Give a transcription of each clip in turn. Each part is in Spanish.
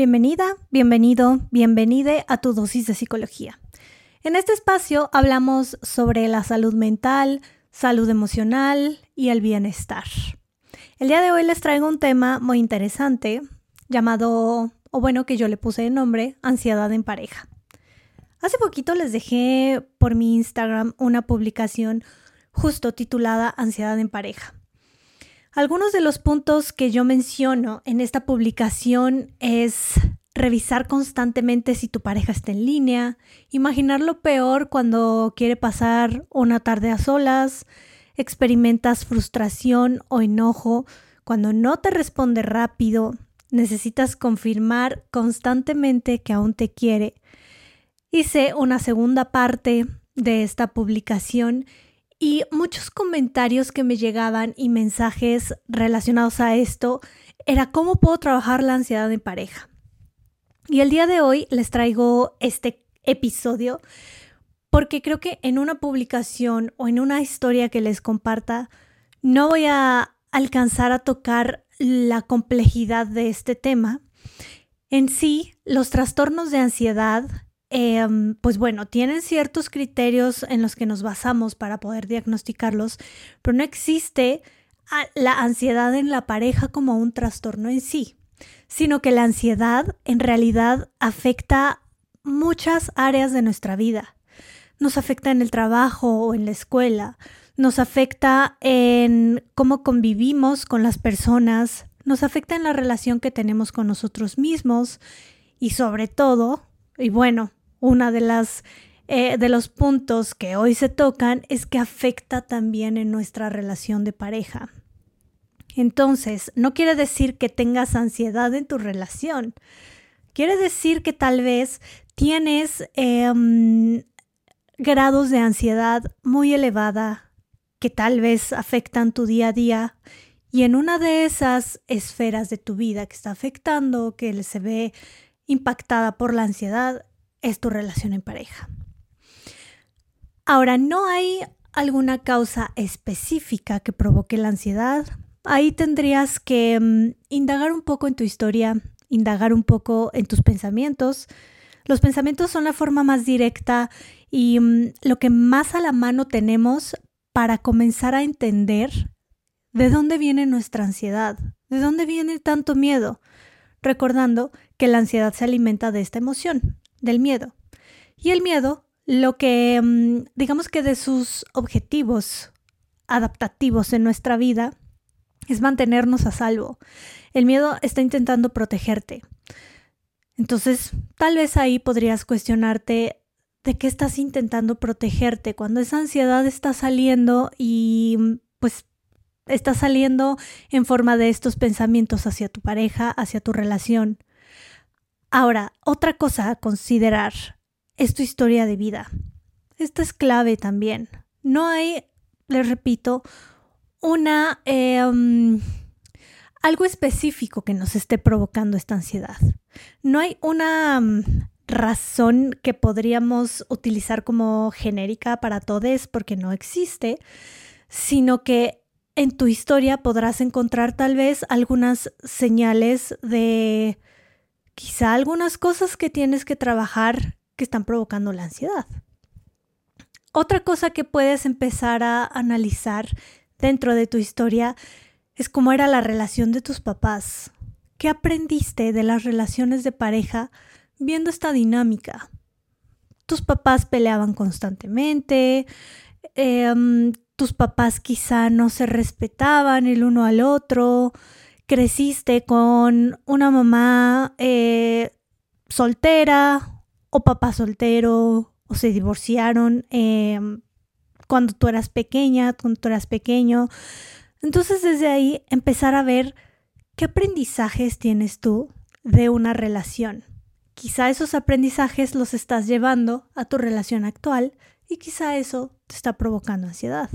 Bienvenida, bienvenido, bienvenide a tu dosis de psicología. En este espacio hablamos sobre la salud mental, salud emocional y el bienestar. El día de hoy les traigo un tema muy interesante llamado, o bueno, que yo le puse de nombre, ansiedad en pareja. Hace poquito les dejé por mi Instagram una publicación justo titulada Ansiedad en pareja. Algunos de los puntos que yo menciono en esta publicación es revisar constantemente si tu pareja está en línea, imaginar lo peor cuando quiere pasar una tarde a solas, experimentas frustración o enojo cuando no te responde rápido, necesitas confirmar constantemente que aún te quiere. Hice una segunda parte de esta publicación y muchos comentarios que me llegaban y mensajes relacionados a esto era cómo puedo trabajar la ansiedad en pareja. Y el día de hoy les traigo este episodio porque creo que en una publicación o en una historia que les comparta no voy a alcanzar a tocar la complejidad de este tema. En sí, los trastornos de ansiedad Em, pues bueno, tienen ciertos criterios en los que nos basamos para poder diagnosticarlos, pero no existe la ansiedad en la pareja como un trastorno en sí, sino que la ansiedad en realidad afecta muchas áreas de nuestra vida. Nos afecta en el trabajo o en la escuela, nos afecta en cómo convivimos con las personas, nos afecta en la relación que tenemos con nosotros mismos y sobre todo, y bueno, una de las eh, de los puntos que hoy se tocan es que afecta también en nuestra relación de pareja. Entonces, no quiere decir que tengas ansiedad en tu relación. Quiere decir que tal vez tienes em, grados de ansiedad muy elevada que tal vez afectan tu día a día y en una de esas esferas de tu vida que está afectando, que se ve impactada por la ansiedad, es tu relación en pareja. Ahora, no hay alguna causa específica que provoque la ansiedad. Ahí tendrías que mm, indagar un poco en tu historia, indagar un poco en tus pensamientos. Los pensamientos son la forma más directa y mm, lo que más a la mano tenemos para comenzar a entender de dónde viene nuestra ansiedad, de dónde viene tanto miedo, recordando que la ansiedad se alimenta de esta emoción del miedo. Y el miedo, lo que, mm, digamos que de sus objetivos adaptativos en nuestra vida, es mantenernos a salvo. El miedo está intentando protegerte. Entonces, tal vez ahí podrías cuestionarte de qué estás intentando protegerte cuando esa ansiedad está saliendo y pues está saliendo en forma de estos pensamientos hacia tu pareja, hacia tu relación. Ahora, otra cosa a considerar es tu historia de vida. Esta es clave también. No hay, les repito, una... Em, algo específico que nos esté provocando esta ansiedad. No hay una mm, razón que podríamos utilizar como genérica para todos porque no existe, sino que en tu historia podrás encontrar tal vez algunas señales de quizá algunas cosas que tienes que trabajar que están provocando la ansiedad. Otra cosa que puedes empezar a analizar dentro de tu historia es cómo era la relación de tus papás. ¿Qué aprendiste de las relaciones de pareja viendo esta dinámica? Tus papás peleaban constantemente, em, tus papás quizá no se respetaban el uno al otro, creciste con una mamá eh, soltera o papá soltero o se divorciaron em, cuando tú eras pequeña, cuando tú eras pequeño. Entonces desde ahí empezar a ver qué aprendizajes tienes tú de una relación. Quizá esos aprendizajes los estás llevando a tu relación actual y quizá eso te está provocando ansiedad.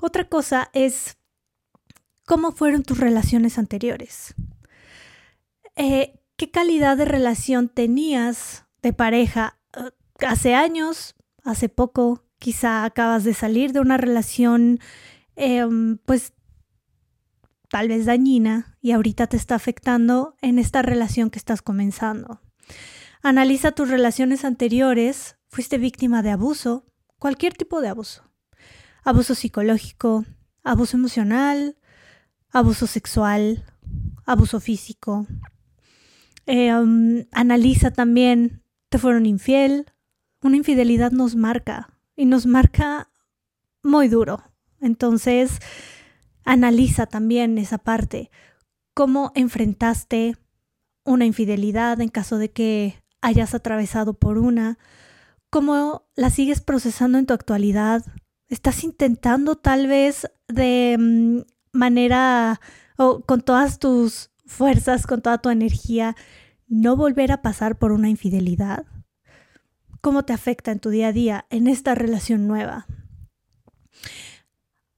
Otra cosa es ¿Cómo fueron tus relaciones anteriores? Eh, ¿Qué calidad de relación tenías de pareja eh, hace años, hace poco? Quizá acabas de salir de una relación, em, pues tal vez dañina, y ahorita te está afectando en esta relación que estás comenzando. Analiza tus relaciones anteriores. ¿Fuiste víctima de abuso? Cualquier tipo de abuso. Abuso psicológico, abuso emocional, abuso sexual, abuso físico. Eh, um, analiza también, ¿te fueron infiel? Una infidelidad nos marca y nos marca muy duro. Entonces, analiza también esa parte. ¿Cómo enfrentaste una infidelidad en caso de que hayas atravesado por una? ¿Cómo la sigues procesando en tu actualidad? ¿Estás intentando tal vez de mm, manera o con todas tus fuerzas, con toda tu energía, no volver a pasar por una infidelidad? ¿Cómo te afecta en tu día a día en esta relación nueva?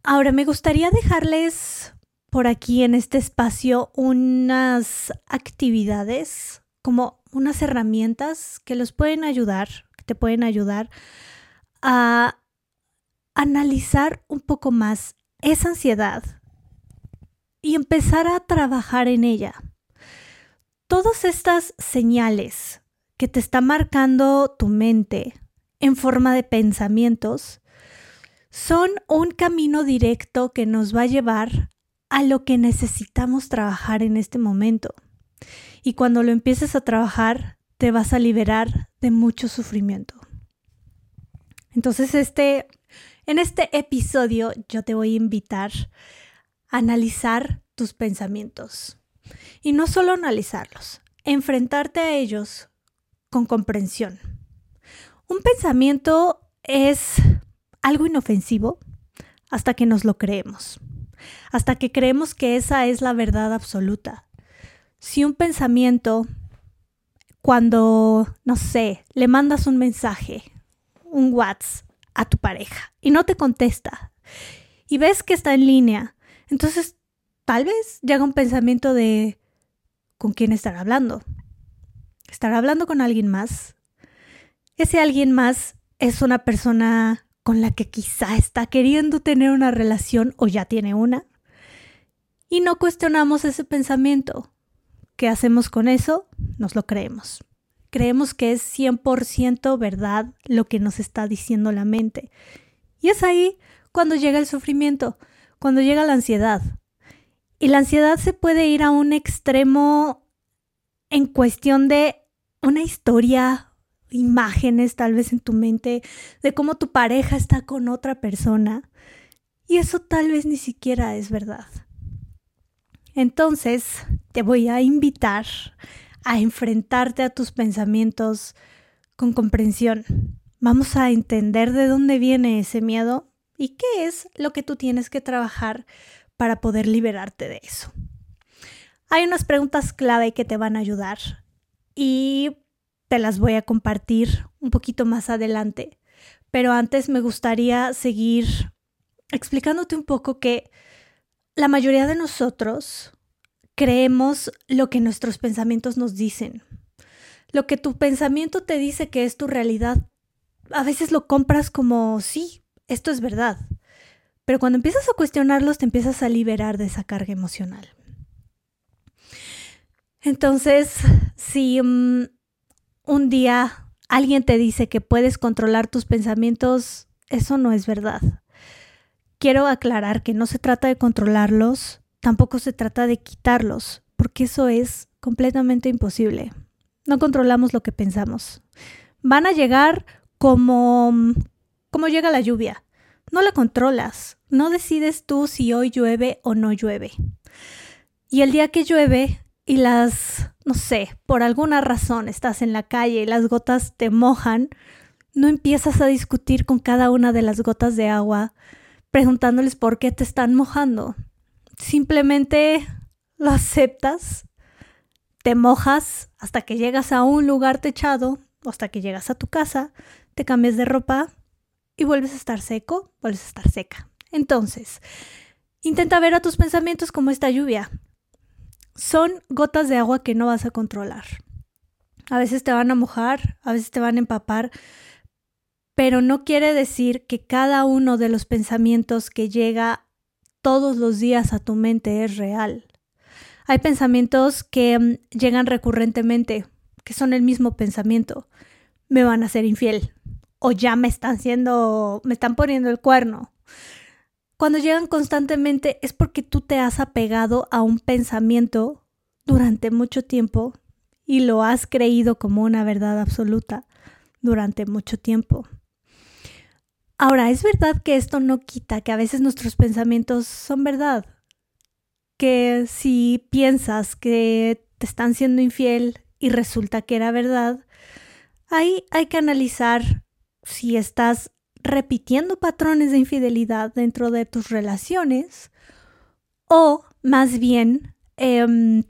Ahora me gustaría dejarles por aquí en este espacio unas actividades, como unas herramientas que los pueden ayudar, que te pueden ayudar a analizar un poco más esa ansiedad y empezar a trabajar en ella. Todas estas señales que te está marcando tu mente en forma de pensamientos son un camino directo que nos va a llevar a lo que necesitamos trabajar en este momento. Y cuando lo empieces a trabajar, te vas a liberar de mucho sufrimiento. Entonces, este, en este episodio yo te voy a invitar analizar tus pensamientos. Y no solo analizarlos, enfrentarte a ellos con comprensión. Un pensamiento es algo inofensivo hasta que nos lo creemos, hasta que creemos que esa es la verdad absoluta. Si un pensamiento, cuando, no sé, le mandas un mensaje, un WhatsApp a tu pareja y no te contesta y ves que está en línea, entonces tal vez llega un pensamiento de ¿con quién estará hablando? ¿Estará hablando con alguien más? Ese alguien más es una persona con la que quizá está queriendo tener una relación o ya tiene una. Y no cuestionamos ese pensamiento. ¿Qué hacemos con eso? Nos lo creemos. Creemos que es 100% verdad lo que nos está diciendo la mente. Y es ahí cuando llega el sufrimiento, cuando llega la ansiedad. Y la ansiedad se puede ir a un extremo en cuestión de una historia imágenes tal vez en tu mente de cómo tu pareja está con otra persona y eso tal vez ni siquiera es verdad. Entonces, te voy a invitar a enfrentarte a tus pensamientos con comprensión. Vamos a entender de dónde viene ese miedo y qué es lo que tú tienes que trabajar para poder liberarte de eso. Hay unas preguntas clave que te van a ayudar y te las voy a compartir un poquito más adelante. Pero antes me gustaría seguir explicándote un poco que la mayoría de nosotros creemos lo que nuestros pensamientos nos dicen. Lo que tu pensamiento te dice que es tu realidad, a veces lo compras como sí, esto es verdad. Pero cuando empiezas a cuestionarlos, te empiezas a liberar de esa carga emocional. Entonces, si mm, un día alguien te dice que puedes controlar tus pensamientos, eso no es verdad. Quiero aclarar que no se trata de controlarlos, tampoco se trata de quitarlos, porque eso es completamente imposible. No controlamos lo que pensamos. Van a llegar como como llega la lluvia. No la controlas, no decides tú si hoy llueve o no llueve. Y el día que llueve, y las, no sé, por alguna razón estás en la calle y las gotas te mojan, no empiezas a discutir con cada una de las gotas de agua preguntándoles por qué te están mojando. Simplemente lo aceptas, te mojas hasta que llegas a un lugar techado hasta que llegas a tu casa, te cambias de ropa y vuelves a estar seco, vuelves a estar seca. Entonces, intenta ver a tus pensamientos como esta lluvia son gotas de agua que no vas a controlar. A veces te van a mojar, a veces te van a empapar, pero no quiere decir que cada uno de los pensamientos que llega todos los días a tu mente es real. Hay pensamientos que mm, llegan recurrentemente, que son el mismo pensamiento. Me van a ser infiel. O ya me están haciendo, me están poniendo el cuerno. Cuando llegan constantemente es porque tú te has apegado a un pensamiento durante mucho tiempo y lo has creído como una verdad absoluta durante mucho tiempo. Ahora, es verdad que esto no quita que a veces nuestros pensamientos son verdad. Que si piensas que te están siendo infiel y resulta que era verdad, ahí hay que analizar si estás repitiendo patrones de infidelidad dentro de tus relaciones o más bien em,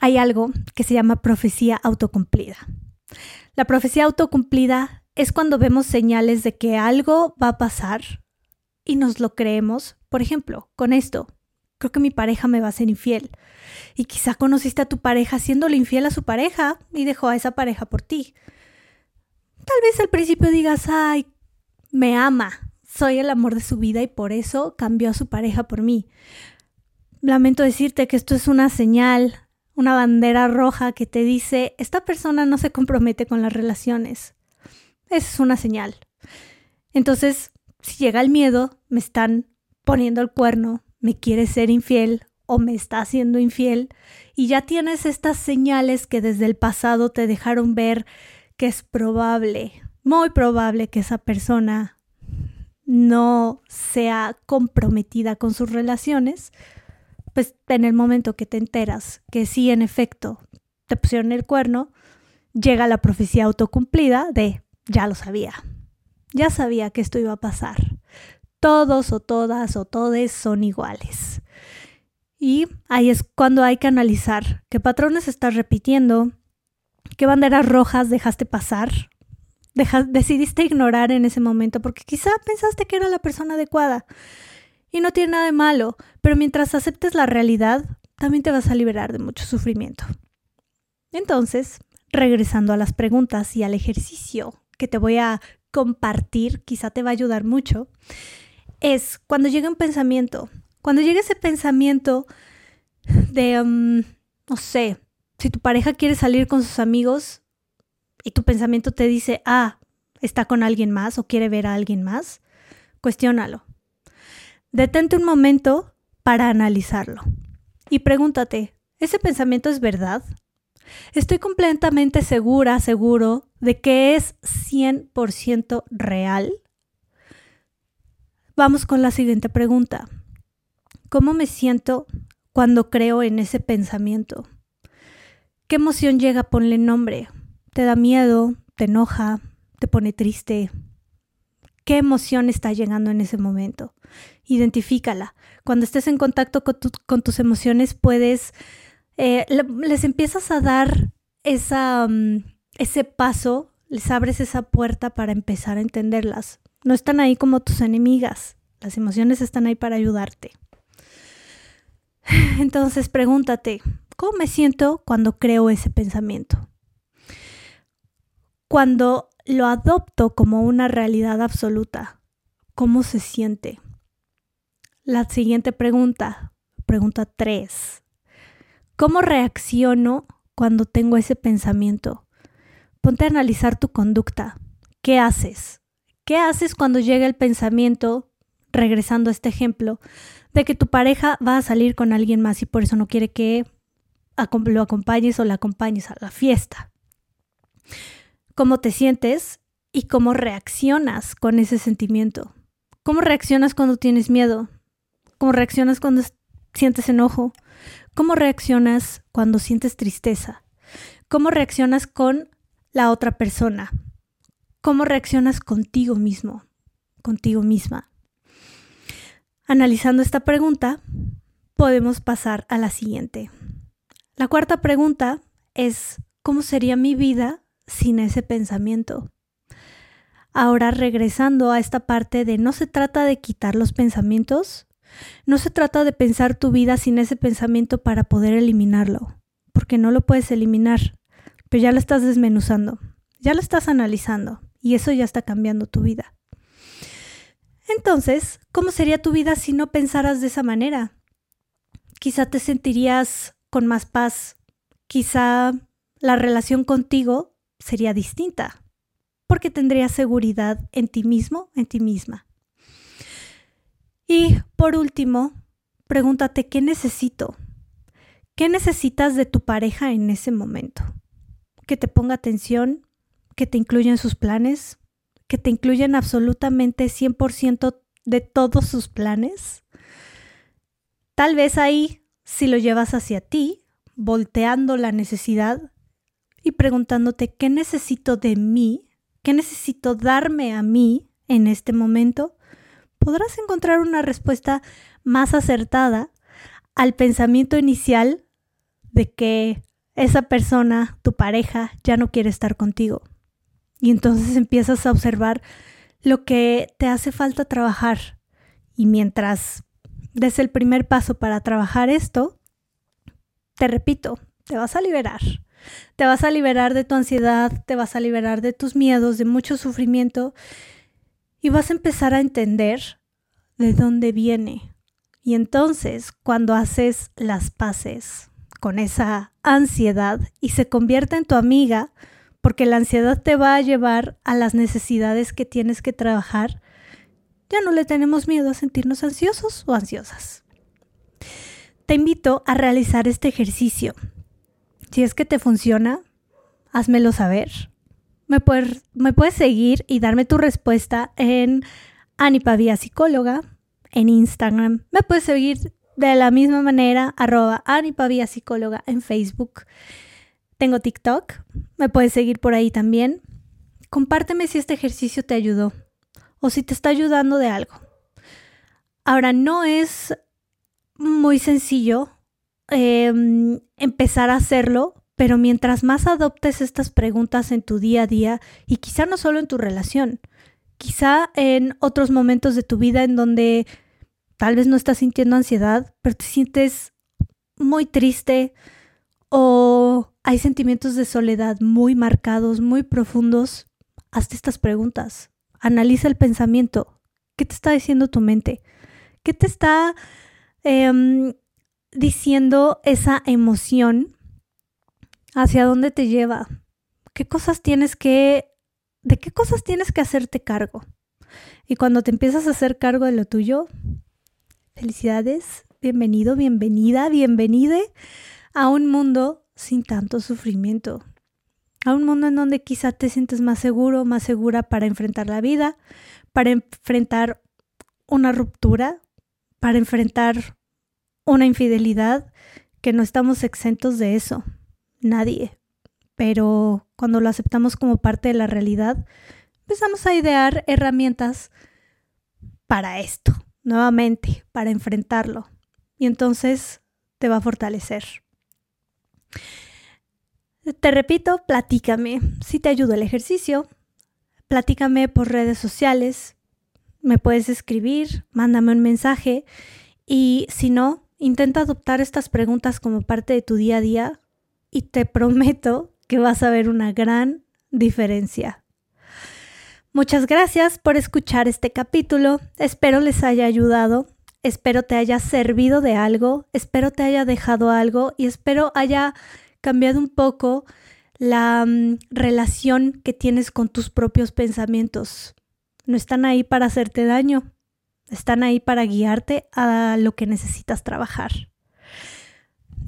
hay algo que se llama profecía autocumplida. La profecía autocumplida es cuando vemos señales de que algo va a pasar y nos lo creemos. Por ejemplo, con esto, creo que mi pareja me va a ser infiel. Y quizá conociste a tu pareja siéndole infiel a su pareja y dejó a esa pareja por ti. Tal vez al principio digas, ay, me ama, soy el amor de su vida y por eso cambió a su pareja por mí. Lamento decirte que esto es una señal, una bandera roja que te dice, esta persona no se compromete con las relaciones. Esa es una señal. Entonces, si llega el miedo, me están poniendo el cuerno, me quiere ser infiel o me está haciendo infiel, y ya tienes estas señales que desde el pasado te dejaron ver que es probable, muy probable que esa persona no sea comprometida con sus relaciones, pues en el momento que te enteras que sí, en efecto, te pusieron el cuerno, llega la profecía autocumplida de ya lo sabía. Ya sabía que esto iba a pasar. Todos o todas o todes son iguales. Y ahí es cuando hay que analizar qué patrones estás repitiendo, qué banderas rojas dejaste pasar, decidiste ignorar en ese momento porque quizá pensaste que era la persona adecuada. Y no tiene nada de malo, pero mientras aceptes la realidad, también te vas a liberar de mucho sufrimiento. Entonces, regresando a las preguntas y al ejercicio que te voy a compartir, quizá te va a ayudar mucho, es cuando llega un pensamiento, cuando llega ese pensamiento de, um, no sé, si tu pareja quiere salir con sus amigos y tu pensamiento te dice, ah, está con alguien más o quiere ver a alguien más, cuestiónalo. Detente un momento para analizarlo y pregúntate, ¿ese pensamiento es verdad? Estoy completamente segura, seguro de que es 100% real. Vamos con la siguiente pregunta. ¿Cómo me siento cuando creo en ese pensamiento? ¿Qué emoción llega? Ponle nombre. ¿Te da miedo? ¿Te enoja? ¿Te pone triste? ¿Qué emoción está llegando en ese momento? Identifícala. Cuando estés en contacto con, tus emociones puedes eh, les empiezas a dar esa, mm, ese paso, les abres esa puerta para empezar a entenderlas. No están ahí como tus enemigas, las emociones están ahí para ayudarte. Entonces pregúntate, ¿cómo me siento cuando creo ese pensamiento? Cuando lo adopto como una realidad absoluta, ¿cómo se siente? La siguiente pregunta, pregunta 3. ¿Cómo reacciono cuando tengo ese pensamiento? Ponte a analizar tu conducta. ¿Qué haces? ¿Qué haces cuando llega el pensamiento, regresando a este ejemplo, de que tu pareja va a salir con alguien más y por eso no quiere que lo acompañes o la acompañes a la fiesta? ¿Cómo te sientes y cómo reaccionas con ese sentimiento? ¿Cómo reaccionas cuando tienes miedo? ¿Cómo reaccionas cuando sientes enojo? ¿Cómo reaccionas cuando sientes tristeza? ¿Cómo reaccionas con la otra persona? ¿Cómo reaccionas contigo mismo, contigo misma? Analizando esta pregunta, podemos pasar a la siguiente. La cuarta pregunta es, ¿cómo sería mi vida sin ese pensamiento? Ahora regresando a esta parte de no se trata de quitar los pensamientos, no se trata de pensar tu vida sin ese pensamiento para poder eliminarlo, porque no lo puedes eliminar, pero ya lo estás desmenuzando, ya lo estás analizando y eso ya está cambiando tu vida. Entonces, ¿cómo sería tu vida si no pensaras de esa manera? Quizá te sentirías con más paz, quizá la relación contigo sería distinta, porque tendrías seguridad en ti mismo, en ti misma. Y por último, pregúntate, ¿qué necesito? ¿Qué necesitas de tu pareja en ese momento? Que te ponga atención, que te incluya en sus planes, que te incluyan absolutamente 100% de todos sus planes. Tal vez ahí, si lo llevas hacia ti, volteando la necesidad y preguntándote qué necesito de mí, qué necesito darme a mí en este momento, podrás encontrar una respuesta más acertada al pensamiento inicial de que esa persona, tu pareja, ya no quiere estar contigo. Y entonces empiezas a observar lo que te hace falta trabajar. Y mientras des el primer paso para trabajar esto, te repito, te vas a liberar. Te vas a liberar de tu ansiedad, te vas a liberar de tus miedos, de mucho sufrimiento y vas a empezar a entender de dónde viene. Y entonces, cuando haces las paces con esa ansiedad y se convierte en tu amiga, porque la ansiedad te va a llevar a las necesidades que tienes que trabajar, ya no le tenemos miedo a sentirnos ansiosos o ansiosas. Te invito a realizar este ejercicio. Si es que te funciona, házmelo saber. Me puedes, me puedes seguir y darme tu respuesta en Anipavia Psicóloga en Instagram. Me puedes seguir de la misma manera, arroba Anipavia Psicóloga en Facebook. Tengo TikTok, me puedes seguir por ahí también. Compárteme si este ejercicio te ayudó o si te está ayudando de algo. Ahora, no es muy sencillo em, empezar a hacerlo, pero mientras más adoptes estas preguntas en tu día a día, y quizá no solo en tu relación, quizá en otros momentos de tu vida en donde tal vez no estás sintiendo ansiedad, pero te sientes muy triste o hay sentimientos de soledad muy marcados, muy profundos, hazte estas preguntas. Analiza el pensamiento. ¿Qué te está diciendo tu mente? ¿Qué te está em, diciendo esa emoción? ¿Hacia dónde te lleva? ¿Qué cosas tienes que... ¿De qué cosas tienes que hacerte cargo? Y cuando te empiezas a hacer cargo de lo tuyo, felicidades, bienvenido, bienvenida, bienvenide a un mundo sin tanto sufrimiento. A un mundo en donde quizá te sientes más seguro, más segura para enfrentar la vida, para enfrentar una ruptura, para enfrentar una infidelidad, que no estamos exentos de eso. Nadie. Pero cuando lo aceptamos como parte de la realidad, empezamos a idear herramientas para esto, nuevamente, para enfrentarlo. Y entonces te va a fortalecer. Te repito, platícame si te ayuda el ejercicio. Platícame por redes sociales. Me puedes escribir, mándame un mensaje. Y si no, intenta adoptar estas preguntas como parte de tu día a día y te prometo que vas a ver una gran diferencia. Muchas gracias por escuchar este capítulo. Espero les haya ayudado. Espero te haya servido de algo. Espero te haya dejado algo y espero haya cambiado un poco la mm, relación que tienes con tus propios pensamientos. No están ahí para hacerte daño, están ahí para guiarte a lo que necesitas trabajar.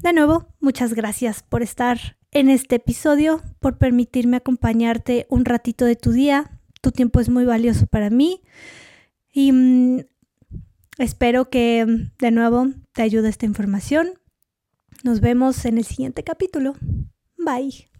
De nuevo, muchas gracias por estar en este episodio, por permitirme acompañarte un ratito de tu día. Tu tiempo es muy valioso para mí y mm, espero que mm, de nuevo te ayude esta información nos vemos en el siguiente capítulo. Bye.